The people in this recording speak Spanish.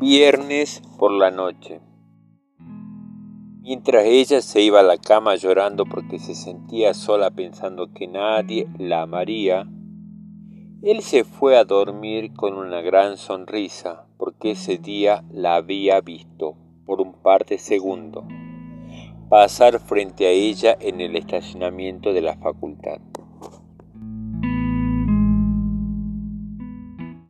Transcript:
Viernes por la noche. Mientras ella se iba a la cama llorando porque se sentía sola pensando que nadie la amaría, él se fue a dormir con una gran sonrisa porque ese día la había visto por un par de segundos pasar frente a ella en el estacionamiento de la facultad.